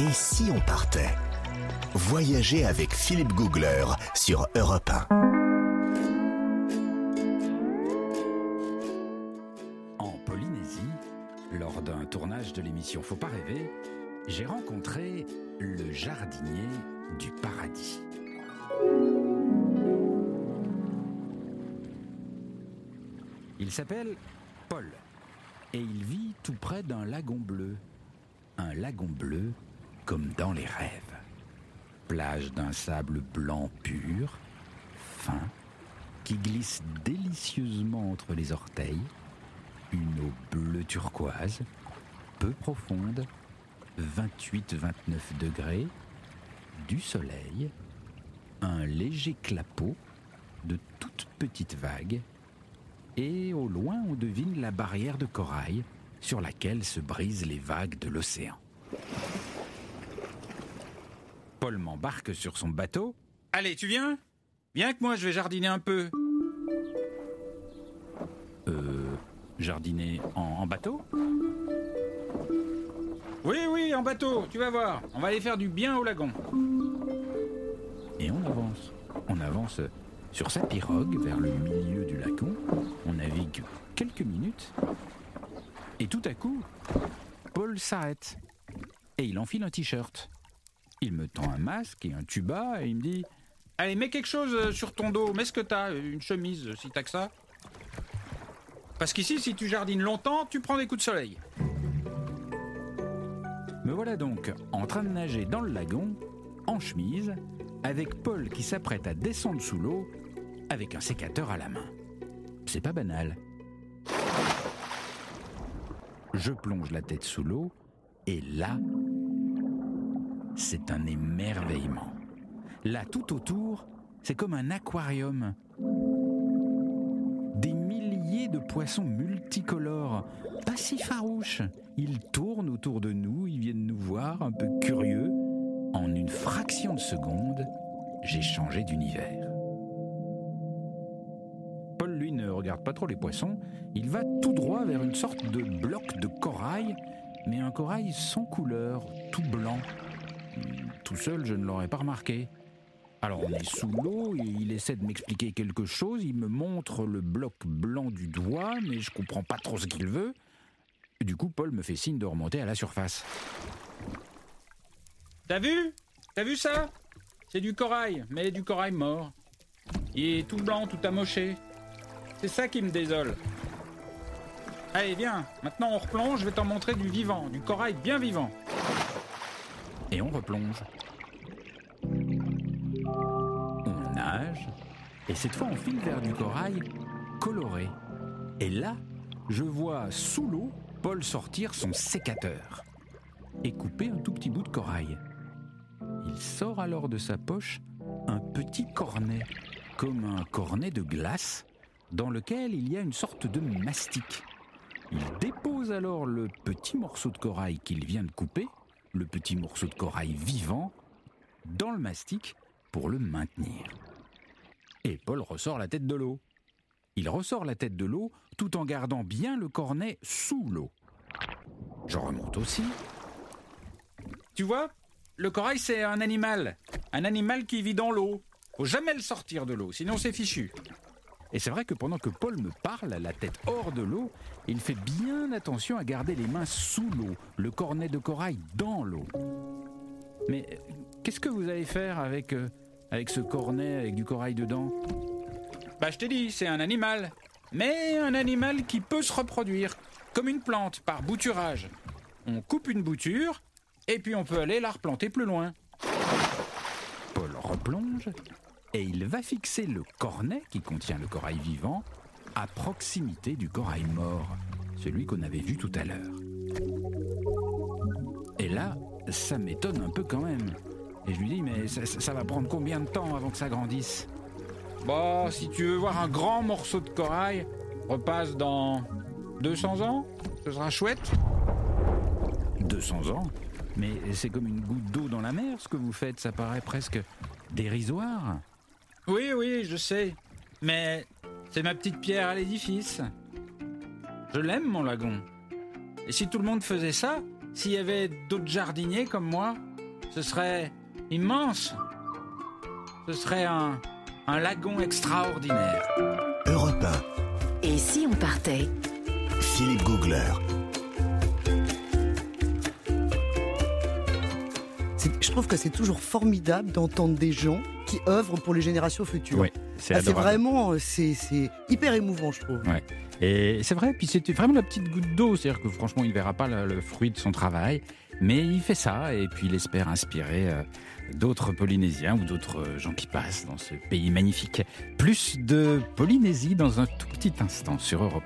Et si on partait Voyager avec Philippe Googler sur Europe 1. En Polynésie, lors d'un tournage de l'émission Faut pas rêver, j'ai rencontré le jardinier du paradis. Il s'appelle Paul et il vit tout près d'un lagon bleu. Un lagon bleu comme dans les rêves. Plage d'un sable blanc pur, fin, qui glisse délicieusement entre les orteils, une eau bleu turquoise, peu profonde, 28-29 degrés, du soleil, un léger clapot, de toutes petites vagues, et au loin on devine la barrière de corail sur laquelle se brisent les vagues de l'océan. Paul m'embarque sur son bateau. Allez, tu viens? Viens que moi je vais jardiner un peu. Euh, jardiner en, en bateau? Oui, oui, en bateau, tu vas voir. On va aller faire du bien au lagon. Et on avance. On avance sur sa pirogue vers le milieu du lagon. On navigue quelques minutes. Et tout à coup, Paul s'arrête. Et il enfile un t-shirt. Il me tend un masque et un tuba et il me dit Allez, mets quelque chose euh, sur ton dos. Mets ce que t'as, une chemise, si t'as que ça. Parce qu'ici, si tu jardines longtemps, tu prends des coups de soleil. Me voilà donc en train de nager dans le lagon, en chemise, avec Paul qui s'apprête à descendre sous l'eau, avec un sécateur à la main. C'est pas banal. Je plonge la tête sous l'eau, et là, c'est un émerveillement. Là, tout autour, c'est comme un aquarium. Des milliers de poissons multicolores, pas si farouches. Ils tournent autour de nous, ils viennent nous voir, un peu curieux. En une fraction de seconde, j'ai changé d'univers. Paul, lui, ne regarde pas trop les poissons. Il va tout droit vers une sorte de bloc de corail, mais un corail sans couleur, tout blanc. Tout seul, je ne l'aurais pas remarqué. Alors on est sous l'eau et il essaie de m'expliquer quelque chose. Il me montre le bloc blanc du doigt, mais je comprends pas trop ce qu'il veut. Du coup, Paul me fait signe de remonter à la surface. T'as vu? T'as vu ça? C'est du corail, mais du corail mort. Il est tout blanc, tout amoché. C'est ça qui me désole. Allez, viens, maintenant on replonge, je vais t'en montrer du vivant, du corail bien vivant. Et on replonge. On nage, et cette fois on file vers du corail coloré. Et là, je vois sous l'eau Paul sortir son sécateur et couper un tout petit bout de corail. Il sort alors de sa poche un petit cornet, comme un cornet de glace, dans lequel il y a une sorte de mastic. Il dépose alors le petit morceau de corail qu'il vient de couper, le petit morceau de corail vivant, dans le mastic pour le maintenir. Et Paul ressort la tête de l'eau. Il ressort la tête de l'eau tout en gardant bien le cornet sous l'eau. Je remonte aussi. Tu vois, le corail c'est un animal. Un animal qui vit dans l'eau. Faut jamais le sortir de l'eau, sinon c'est fichu. Et c'est vrai que pendant que Paul me parle, la tête hors de l'eau, il fait bien attention à garder les mains sous l'eau, le cornet de corail dans l'eau. Mais euh, qu'est-ce que vous allez faire avec, euh, avec ce cornet avec du corail dedans? Bah je t'ai dit, c'est un animal. Mais un animal qui peut se reproduire, comme une plante, par bouturage. On coupe une bouture, et puis on peut aller la replanter plus loin. Paul replonge, et il va fixer le cornet qui contient le corail vivant à proximité du corail mort, celui qu'on avait vu tout à l'heure. Et là, ça m'étonne un peu quand même. Et je lui dis, mais ça, va prendre combien de temps avant que ça grandisse? Bon, si tu veux voir un grand morceau de corail, repasse dans 200 ans, ce sera chouette. 200 ans? Mais c'est comme une goutte d'eau dans la mer, ce que vous faites, ça paraît presque dérisoire. Oui, oui, je sais. Mais c'est ma petite pierre à l'édifice. Je l'aime, mon lagon. Et si tout le monde faisait ça, s'il y avait d'autres jardiniers comme moi, ce serait immense. Ce serait un, un lagon extraordinaire. Europe Et si on partait? 1, Philippe Googler. Je trouve que c'est toujours formidable d'entendre des gens qui œuvrent pour les générations futures. Oui, c'est Ah, vraiment, euh, c'est hyper émouvant, je trouve. Ouais. Et c'est vrai, puis c'était vraiment la petite goutte d'eau, c'est-à-dire que franchement, il ne verra pas le, le fruit de son travail, mais il fait ça, et puis il espère inspirer euh, d'autres Polynésiens ou d'autres euh, gens qui passent dans ce pays magnifique. Plus de Polynésie dans un tout petit instant sur Europe